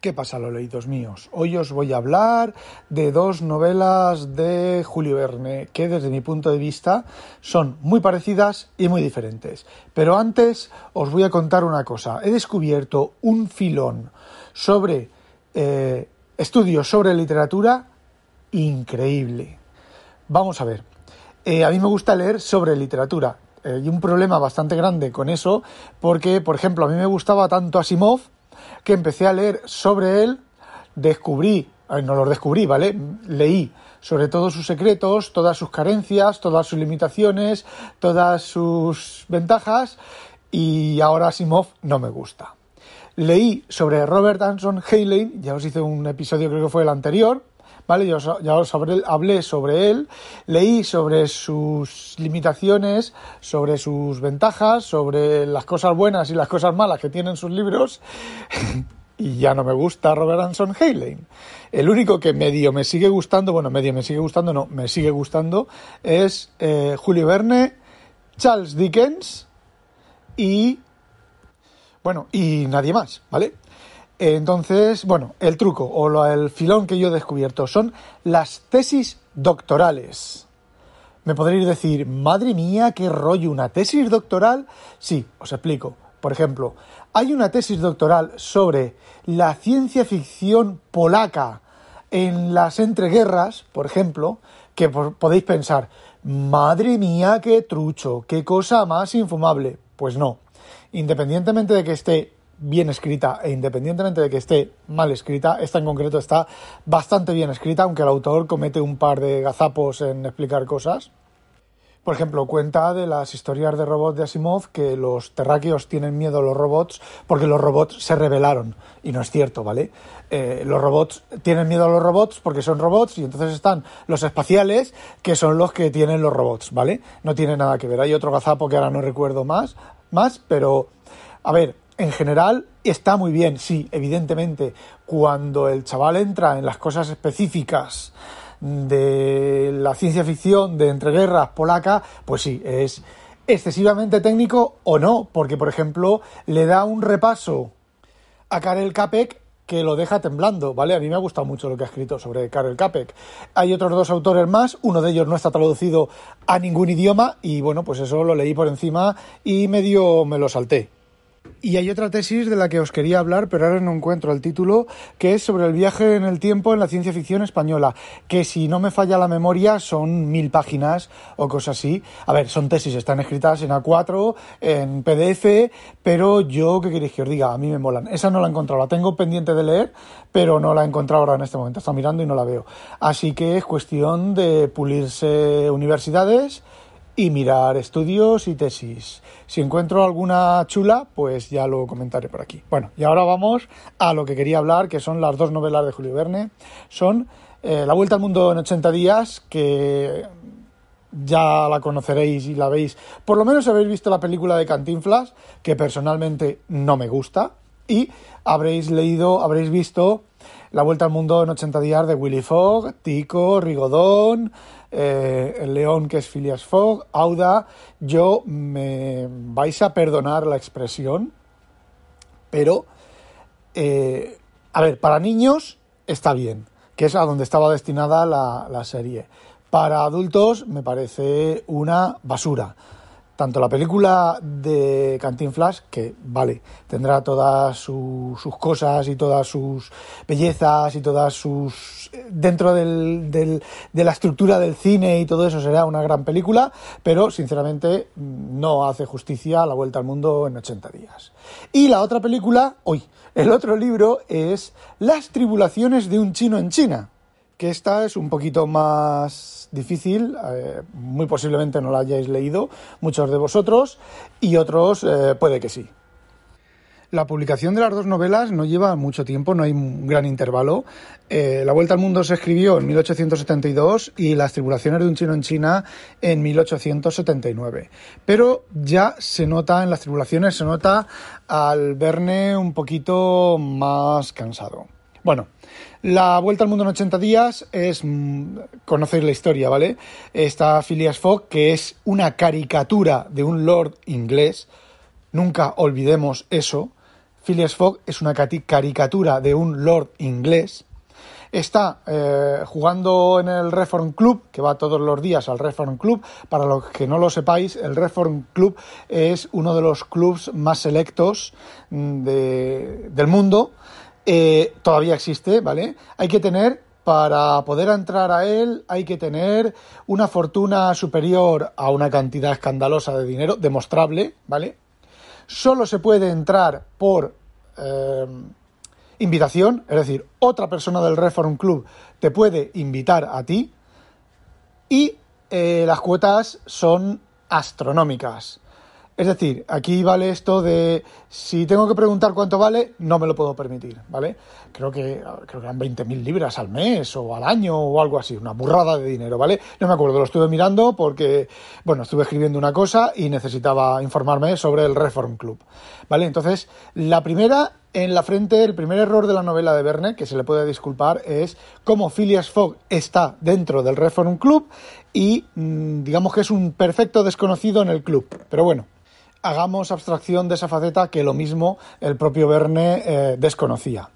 ¿Qué pasa, los leídos míos? Hoy os voy a hablar de dos novelas de Julio Verne que desde mi punto de vista son muy parecidas y muy diferentes. Pero antes os voy a contar una cosa. He descubierto un filón sobre eh, estudios sobre literatura increíble. Vamos a ver. Eh, a mí me gusta leer sobre literatura. Hay un problema bastante grande con eso porque, por ejemplo, a mí me gustaba tanto Asimov que empecé a leer sobre él, descubrí, no lo descubrí, ¿vale? Leí sobre todos sus secretos, todas sus carencias, todas sus limitaciones, todas sus ventajas y ahora Asimov no me gusta. Leí sobre Robert Anson Heinlein, ya os hice un episodio, creo que fue el anterior, ¿vale? Ya os, ya os hablé sobre él, leí sobre sus limitaciones, sobre sus ventajas, sobre las cosas buenas y las cosas malas que tienen sus libros. y ya no me gusta Robert Anson Heinlein. El único que medio me sigue gustando, bueno, medio me sigue gustando, no, me sigue gustando, es eh, Julio Verne, Charles Dickens y. Bueno, y nadie más, ¿vale? Entonces, bueno, el truco o el filón que yo he descubierto son las tesis doctorales. Me podréis decir, madre mía, qué rollo, una tesis doctoral. Sí, os explico. Por ejemplo, hay una tesis doctoral sobre la ciencia ficción polaca en las entreguerras, por ejemplo, que podéis pensar, madre mía, qué trucho, qué cosa más infumable. Pues no. Independientemente de que esté bien escrita e independientemente de que esté mal escrita, esta en concreto está bastante bien escrita, aunque el autor comete un par de gazapos en explicar cosas. Por ejemplo, cuenta de las historias de robots de Asimov que los terráqueos tienen miedo a los robots porque los robots se rebelaron. Y no es cierto, ¿vale? Eh, los robots tienen miedo a los robots porque son robots y entonces están los espaciales que son los que tienen los robots, ¿vale? No tiene nada que ver. Hay otro gazapo que ahora no recuerdo más, más pero a ver, en general está muy bien, sí, evidentemente, cuando el chaval entra en las cosas específicas de la ciencia ficción de entreguerras polaca, pues sí, es excesivamente técnico o no, porque por ejemplo le da un repaso a Karel Capek que lo deja temblando, ¿vale? A mí me ha gustado mucho lo que ha escrito sobre Karel Capek. Hay otros dos autores más, uno de ellos no está traducido a ningún idioma y bueno, pues eso lo leí por encima y medio me lo salté. Y hay otra tesis de la que os quería hablar, pero ahora no encuentro el título, que es sobre el viaje en el tiempo en la ciencia ficción española, que si no me falla la memoria son mil páginas o cosas así. A ver, son tesis, están escritas en A4, en PDF, pero yo, ¿qué queréis que os diga? A mí me molan. Esa no la he encontrado, la tengo pendiente de leer, pero no la he encontrado ahora en este momento. Está mirando y no la veo. Así que es cuestión de pulirse universidades y mirar estudios y tesis. Si encuentro alguna chula, pues ya lo comentaré por aquí. Bueno, y ahora vamos a lo que quería hablar, que son las dos novelas de Julio Verne. Son eh, La Vuelta al Mundo en 80 días, que ya la conoceréis y la veis. Por lo menos habéis visto la película de Cantinflas, que personalmente no me gusta. Y habréis leído, habréis visto La Vuelta al Mundo en 80 días de Willy Fogg, Tico, Rigodón, eh, el león que es Phileas Fogg, Auda, yo me vais a perdonar la expresión, pero, eh, a ver, para niños está bien, que es a donde estaba destinada la, la serie. Para adultos me parece una basura tanto la película de Cantinflas, que vale, tendrá todas sus cosas y todas sus bellezas y todas sus... dentro de la estructura del cine y todo eso será una gran película, pero sinceramente no hace justicia a la vuelta al mundo en 80 días. Y la otra película, hoy, el otro libro es Las tribulaciones de un chino en China que esta es un poquito más difícil, eh, muy posiblemente no la hayáis leído muchos de vosotros y otros eh, puede que sí. La publicación de las dos novelas no lleva mucho tiempo, no hay un gran intervalo. Eh, la Vuelta al Mundo se escribió en 1872 y Las Tribulaciones de un Chino en China en 1879. Pero ya se nota en las tribulaciones, se nota al Verne un poquito más cansado. Bueno, la Vuelta al Mundo en 80 días es, mm, conocéis la historia, ¿vale? Está Phileas Fogg, que es una caricatura de un lord inglés, nunca olvidemos eso. Phileas Fogg es una caricatura de un lord inglés. Está eh, jugando en el Reform Club, que va todos los días al Reform Club. Para los que no lo sepáis, el Reform Club es uno de los clubs más selectos mm, del mundo. Eh, todavía existe, ¿vale? Hay que tener para poder entrar a él hay que tener una fortuna superior a una cantidad escandalosa de dinero, demostrable, ¿vale? Solo se puede entrar por eh, invitación, es decir, otra persona del Reform Club te puede invitar a ti y eh, las cuotas son astronómicas. Es decir, aquí vale esto de si tengo que preguntar cuánto vale, no me lo puedo permitir, ¿vale? Creo que, creo que eran 20.000 libras al mes o al año o algo así, una burrada de dinero, ¿vale? No me acuerdo, lo estuve mirando porque, bueno, estuve escribiendo una cosa y necesitaba informarme sobre el Reform Club, ¿vale? Entonces, la primera en la frente, el primer error de la novela de Verne, que se le puede disculpar, es cómo Phileas Fogg está dentro del Reform Club y mm, digamos que es un perfecto desconocido en el club. Pero bueno, hagamos abstracción de esa faceta que lo mismo el propio Verne eh, desconocía.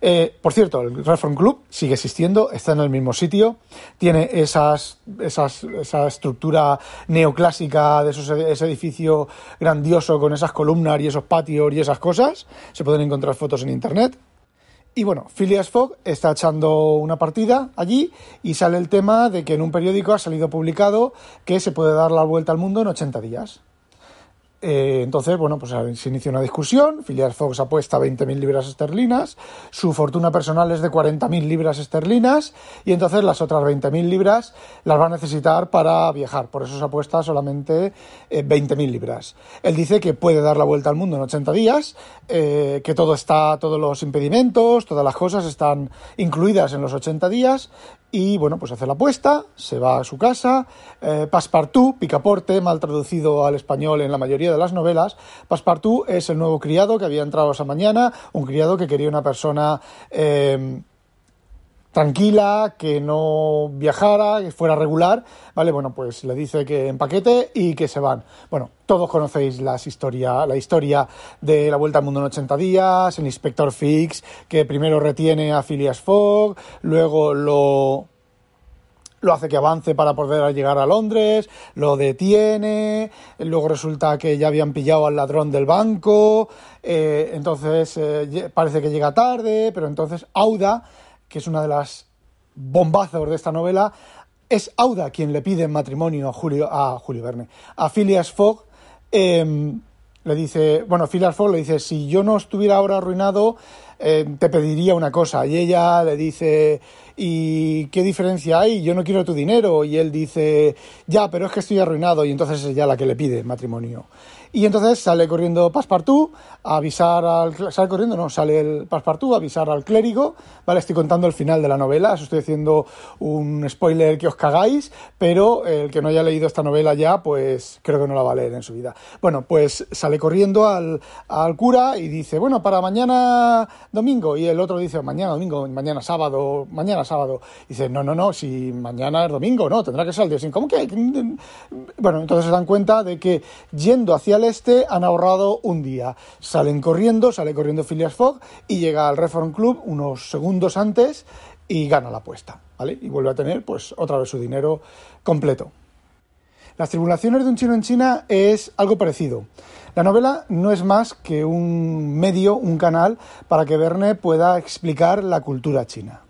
Eh, por cierto, el Reform Club sigue existiendo, está en el mismo sitio, tiene esas, esa estructura neoclásica de ese edificio grandioso con esas columnas y esos patios y esas cosas. Se pueden encontrar fotos en internet. Y bueno, Phileas Fogg está echando una partida allí y sale el tema de que en un periódico ha salido publicado que se puede dar la vuelta al mundo en 80 días. Eh, entonces, bueno, pues se inicia una discusión. Phileas Fox apuesta 20.000 libras esterlinas. Su fortuna personal es de 40.000 libras esterlinas. Y entonces las otras 20.000 libras las va a necesitar para viajar. Por eso se apuesta solamente 20.000 eh, libras. Él dice que puede dar la vuelta al mundo en 80 días, eh, que todo está, todos los impedimentos, todas las cosas están incluidas en los 80 días y bueno, pues hace la apuesta, se va a su casa. Eh, Passepartout, picaporte, mal traducido al español en la mayoría de las novelas. Passepartout es el nuevo criado que había entrado esa mañana, un criado que quería una persona eh, tranquila, que no viajara, que fuera regular, ¿vale? Bueno, pues le dice que empaquete y que se van. Bueno, todos conocéis las historia, la historia de la Vuelta al Mundo en 80 días, el Inspector Fix, que primero retiene a Phileas Fogg, luego lo lo hace que avance para poder llegar a Londres, lo detiene, luego resulta que ya habían pillado al ladrón del banco, eh, entonces eh, parece que llega tarde, pero entonces Auda que es una de las bombazos de esta novela, es Auda quien le pide matrimonio a Julio, a Julio Verne, a Phileas Fogg. Em, le dice, bueno, Phileas Fogg le dice, si yo no estuviera ahora arruinado, em, te pediría una cosa. Y ella le dice, ¿y qué diferencia hay? Yo no quiero tu dinero. Y él dice, ya, pero es que estoy arruinado. Y entonces es ella la que le pide matrimonio. Y entonces sale corriendo Passepartout a avisar al... Sale corriendo, no, sale el Passepartout a avisar al clérigo, ¿vale? Estoy contando el final de la novela, os estoy haciendo un spoiler que os cagáis, pero el que no haya leído esta novela ya, pues creo que no la va a leer en su vida. Bueno, pues sale corriendo al, al cura y dice, bueno, para mañana domingo, y el otro dice, mañana domingo, mañana sábado, mañana sábado. Y dice, no, no, no, si mañana es domingo, no, tendrá que ser el día sin. ¿Cómo que? Bueno, entonces se dan cuenta de que yendo hacia el este han ahorrado un día. Salen corriendo, sale corriendo Phileas Fogg y llega al Reform Club unos segundos antes y gana la apuesta, ¿vale? Y vuelve a tener, pues, otra vez su dinero completo. Las tribulaciones de un chino en China es algo parecido. La novela no es más que un medio, un canal, para que Verne pueda explicar la cultura china.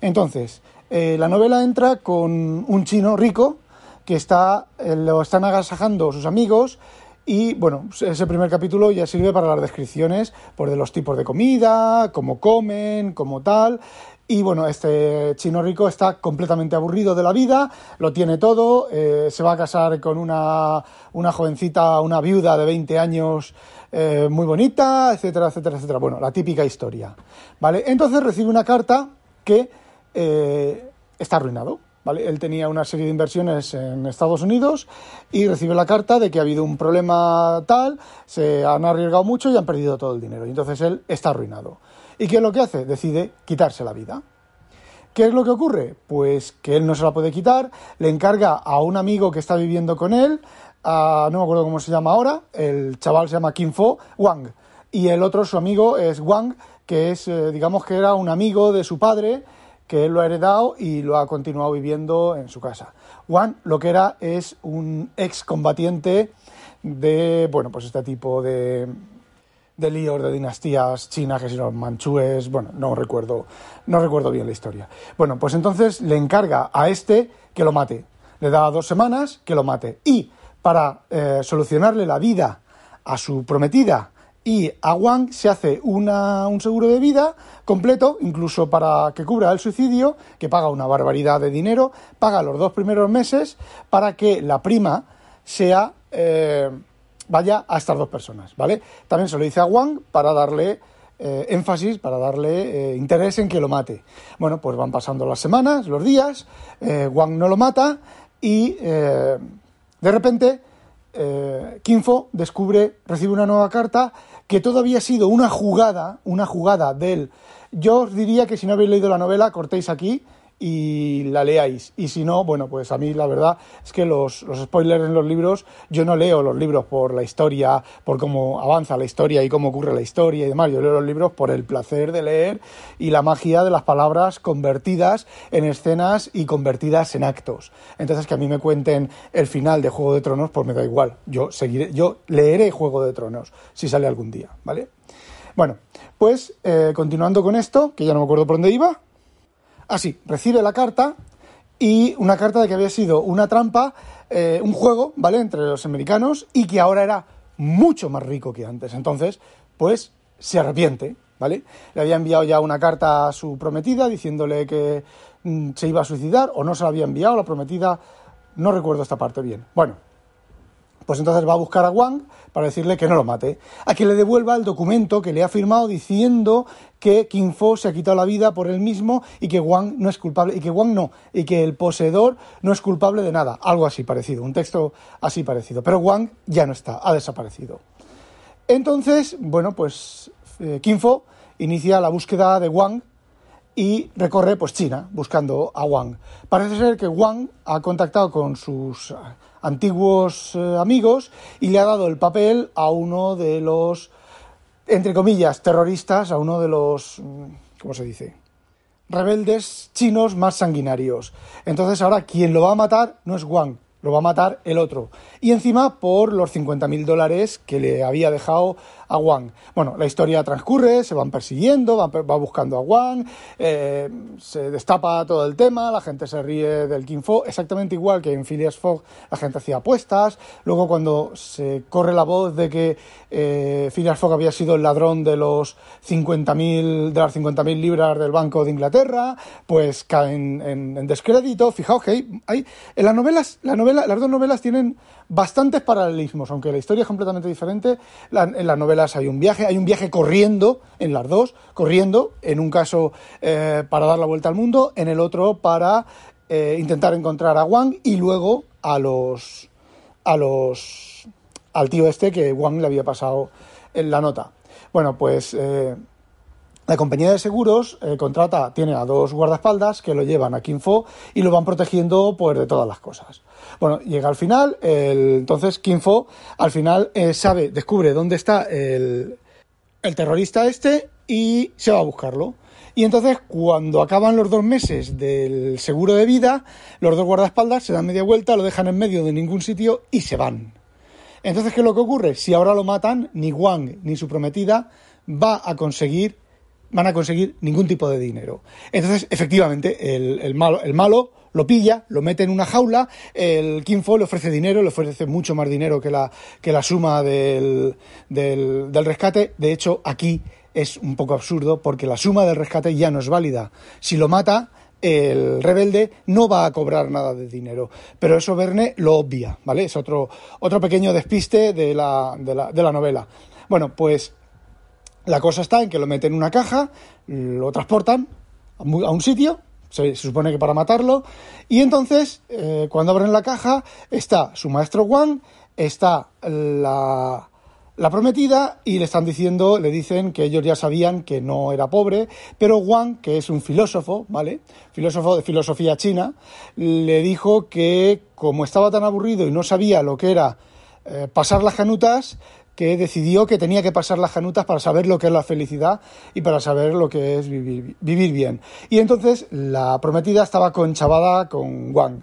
Entonces, eh, la novela entra con un chino rico que está, eh, lo están agasajando sus amigos y bueno, ese primer capítulo ya sirve para las descripciones por de los tipos de comida, cómo comen, cómo tal. Y bueno, este chino rico está completamente aburrido de la vida, lo tiene todo, eh, se va a casar con una, una, jovencita, una viuda de 20 años eh, muy bonita, etcétera, etcétera, etcétera. Bueno, la típica historia. ¿Vale? Entonces recibe una carta que eh, está arruinado. Él tenía una serie de inversiones en Estados Unidos y recibe la carta de que ha habido un problema tal, se han arriesgado mucho y han perdido todo el dinero. Y entonces él está arruinado. ¿Y qué es lo que hace? Decide quitarse la vida. ¿Qué es lo que ocurre? Pues que él no se la puede quitar, le encarga a un amigo que está viviendo con él, no me acuerdo cómo se llama ahora, el chaval se llama Kim Fo, Wang, y el otro, su amigo, es Wang, que es, eh, digamos que era un amigo de su padre, que él lo ha heredado y lo ha continuado viviendo en su casa. Wang lo que era es un excombatiente de, bueno, pues este tipo de, de líos de dinastías chinas, que si no manchúes, bueno, no recuerdo, no recuerdo bien la historia. Bueno, pues entonces le encarga a este que lo mate. Le da dos semanas que lo mate. Y para eh, solucionarle la vida a su prometida y a Wang se hace un seguro de vida completo, incluso para que cubra el suicidio, que paga una barbaridad de dinero, paga los dos primeros meses para que la prima sea eh, vaya a estas dos personas, ¿vale? También se lo dice a Wang para darle eh, énfasis, para darle eh, interés en que lo mate. Bueno, pues van pasando las semanas, los días, Wang no lo mata y de repente Kinfo descubre, recibe una nueva carta que todo había sido una jugada, una jugada del... Yo os diría que si no habéis leído la novela, cortéis aquí y la leáis. Y si no, bueno, pues a mí la verdad es que los, los, spoilers en los libros, yo no leo los libros por la historia, por cómo avanza la historia y cómo ocurre la historia y demás. Yo leo los libros por el placer de leer y la magia de las palabras convertidas en escenas y convertidas en actos. Entonces que a mí me cuenten el final de Juego de Tronos, pues me da igual. Yo seguiré, yo leeré Juego de Tronos si sale algún día, ¿vale? Bueno, pues eh, continuando con esto, que ya no me acuerdo por dónde iba, Así, recibe la carta y una carta de que había sido una trampa, eh, un juego, ¿vale?, entre los americanos y que ahora era mucho más rico que antes. Entonces, pues se arrepiente, ¿vale? Le había enviado ya una carta a su prometida diciéndole que mm, se iba a suicidar o no se la había enviado, la prometida, no recuerdo esta parte bien. Bueno, pues entonces va a buscar a Wang para decirle que no lo mate, a que le devuelva el documento que le ha firmado diciendo que King Fo se ha quitado la vida por él mismo y que Wang no es culpable, y que Wang no, y que el poseedor no es culpable de nada, algo así parecido, un texto así parecido. Pero Wang ya no está, ha desaparecido. Entonces, bueno, pues eh, Fo inicia la búsqueda de Wang y recorre pues China buscando a Wang. Parece ser que Wang ha contactado con sus antiguos eh, amigos y le ha dado el papel a uno de los, entre comillas, terroristas, a uno de los, mm, ¿cómo se dice? Rebeldes chinos más sanguinarios. Entonces ahora quien lo va a matar no es Wang, lo va a matar el otro. Y encima por los 50.000 dólares que le había dejado a Wang. Bueno, la historia transcurre, se van persiguiendo, va, buscando a Wang, eh, se destapa todo el tema, la gente se ríe del King Fo, exactamente igual que en Phileas Fogg la gente hacía apuestas. Luego cuando se corre la voz de que eh, Phileas Fogg había sido el ladrón de los 50.000 de las 50.000 libras del Banco de Inglaterra, pues caen en, descrédito. Fijaos que hay, en las novelas, la novela, las dos novelas tienen bastantes paralelismos, aunque la historia es completamente diferente. en las novelas hay un viaje, hay un viaje corriendo en las dos, corriendo, en un caso eh, para dar la vuelta al mundo, en el otro para eh, intentar encontrar a Wang y luego a los a los al tío este que Wang le había pasado en la nota. Bueno, pues eh, la compañía de seguros contrata, tiene a dos guardaespaldas que lo llevan a Kinfo y lo van protegiendo pues, de todas las cosas. Bueno, llega al final, entonces Kinfo al final eh, sabe, descubre dónde está el, el terrorista este y se va a buscarlo. Y entonces, cuando acaban los dos meses del seguro de vida, los dos guardaespaldas se dan media vuelta, lo dejan en medio de ningún sitio y se van. Entonces, ¿qué es lo que ocurre? Si ahora lo matan, ni Wang ni su prometida va a conseguir, van a conseguir ningún tipo de dinero. Entonces, efectivamente, el, malo, el malo lo pilla, lo mete en una jaula, el Kinfo le ofrece dinero, le ofrece mucho más dinero que la, que la suma del, del, rescate. De hecho, aquí es un poco absurdo porque la suma del rescate ya no es válida. Si lo mata, el rebelde no va a cobrar nada de dinero. Pero eso Verne lo obvia, ¿vale? Es otro, otro pequeño despiste de la, de la, de la novela. Bueno, pues la cosa está en que lo meten en una caja, lo transportan a un sitio se, supone que para matarlo. Y entonces, eh, cuando abren la caja, está su maestro Wang, está la, la prometida y le están diciendo, le dicen que ellos ya sabían que no era pobre, pero Wang, que es un filósofo, ¿vale? Filósofo de filosofía china, le dijo que como estaba tan aburrido y no sabía lo que era eh, pasar las canutas, que decidió que tenía que pasar las canutas para saber lo que es la felicidad y para saber lo que es vivir, vivir bien. Y entonces la prometida estaba conchavada con Wang.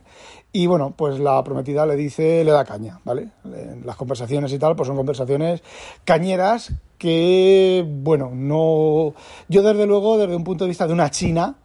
Y bueno, pues la prometida le dice, le da caña, ¿vale? Las conversaciones y tal, pues son conversaciones cañeras que, bueno, no. Yo desde luego, desde un punto de vista de una china,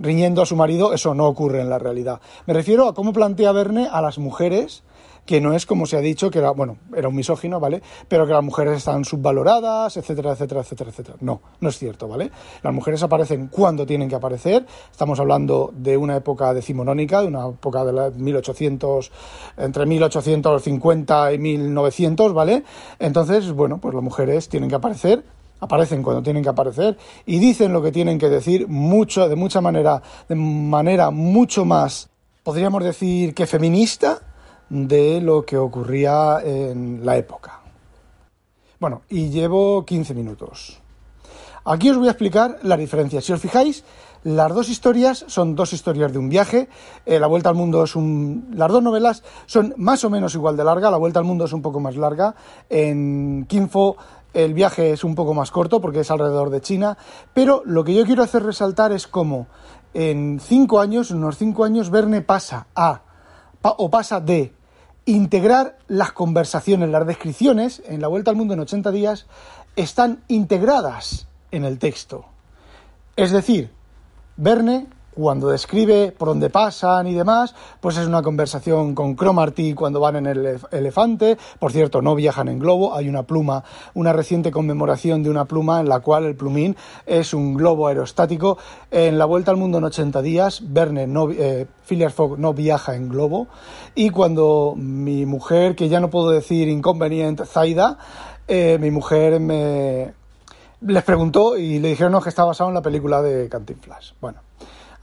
riñendo a su marido, eso no ocurre en la realidad. Me refiero a cómo plantea Verne a las mujeres que no es como se ha dicho, que era, bueno, era un misógino, ¿vale? Pero que las mujeres están subvaloradas, etcétera, etcétera, etcétera, etcétera. No, no es cierto, ¿vale? Las mujeres aparecen cuando tienen que aparecer. Estamos hablando de una época decimonónica, de una época de la 1800, entre 1850 y 1900, ¿vale? Entonces, bueno, pues las mujeres tienen que aparecer aparecen cuando tienen que aparecer y dicen lo que tienen que decir mucho de mucha manera de manera mucho más podríamos decir que feminista de lo que ocurría en la época. Bueno, y llevo 15 minutos. Aquí os voy a explicar la diferencia. Si os fijáis, las dos historias son dos historias de un viaje. Eh, la Vuelta al Mundo es un. Las dos novelas son más o menos igual de larga. La Vuelta al Mundo es un poco más larga. En Kinfo el viaje es un poco más corto porque es alrededor de China. Pero lo que yo quiero hacer resaltar es cómo en cinco años, unos cinco años, Verne pasa a. o pasa de integrar las conversaciones, las descripciones en la Vuelta al Mundo en 80 días están integradas en el texto. Es decir, Verne cuando describe por dónde pasan y demás, pues es una conversación con Cromarty cuando van en el elefante. Por cierto, no viajan en globo, hay una pluma, una reciente conmemoración de una pluma en la cual el plumín es un globo aerostático. En la vuelta al mundo en 80 días, Verne no, eh, Fogg no viaja en globo. Y cuando mi mujer, que ya no puedo decir inconveniente, Zaida, eh, mi mujer me les preguntó y le dijeron que está basado en la película de Cantinflas. Bueno,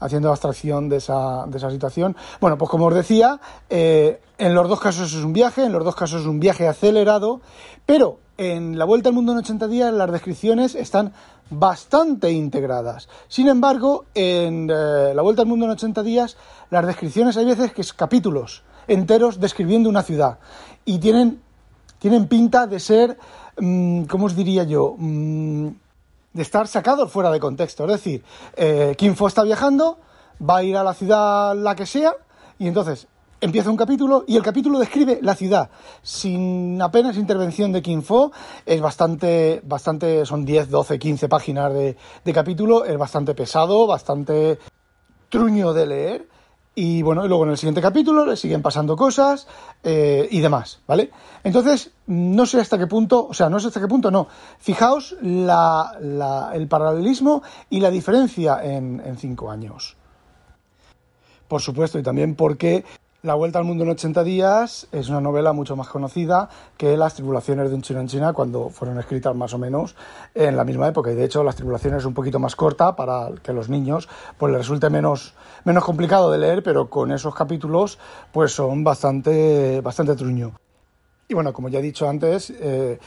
haciendo abstracción de esa, de esa situación. Bueno, pues como os decía, eh, en los dos casos es un viaje, en los dos casos es un viaje acelerado, pero en la Vuelta al Mundo en 80 días las descripciones están bastante integradas. Sin embargo, en eh, la Vuelta al Mundo en 80 días las descripciones hay veces que es capítulos enteros describiendo una ciudad y tienen, tienen pinta de ser, mm, ¿cómo os diría yo? De estar sacados fuera de contexto. Es decir, eh, Fo está viajando, va a ir a la ciudad la que sea, y entonces empieza un capítulo y el capítulo describe la ciudad sin apenas intervención de Kim Fo. Es bastante, bastante, son 10, 12, 15 páginas de, de capítulo, es bastante pesado, bastante truño de leer y bueno, y luego en el siguiente capítulo le siguen pasando cosas eh, y demás, ¿vale? Entonces, no sé hasta qué punto, o sea, no sé hasta qué punto, no. Fijaos el paralelismo y la diferencia en, en cinco años. Por supuesto, y también porque la Vuelta al Mundo en 80 días es una novela mucho más conocida que Las tribulaciones de un chino en China cuando fueron escritas más o menos en la misma época. Y de hecho Las tribulaciones es un poquito más corta para que los niños pues les resulte menos, menos complicado de leer, pero con esos capítulos pues son bastante, bastante truño. Y bueno, como ya he dicho antes, eh,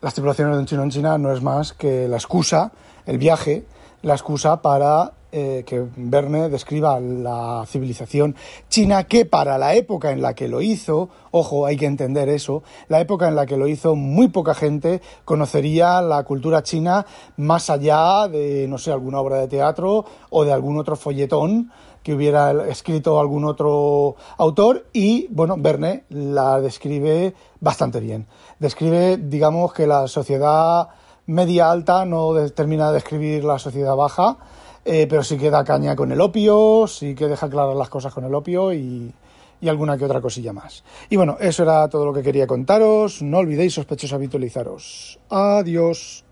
Las tribulaciones de un chino en China no es más que la excusa, el viaje, la excusa para eh, que Verne describa la civilización china que para la época en la que lo hizo, ojo, hay que entender eso, la época en la que lo hizo muy poca gente conocería la cultura china más allá de, no sé, alguna obra de teatro o de algún otro folletón que hubiera escrito algún otro autor y, bueno, Verne la describe bastante bien. Describe, digamos, que la sociedad media alta no termina de describir la sociedad baja, eh, pero sí que da caña con el opio, sí que deja claras las cosas con el opio y, y alguna que otra cosilla más. Y bueno, eso era todo lo que quería contaros. No olvidéis, sospechosos, habitualizaros. Adiós.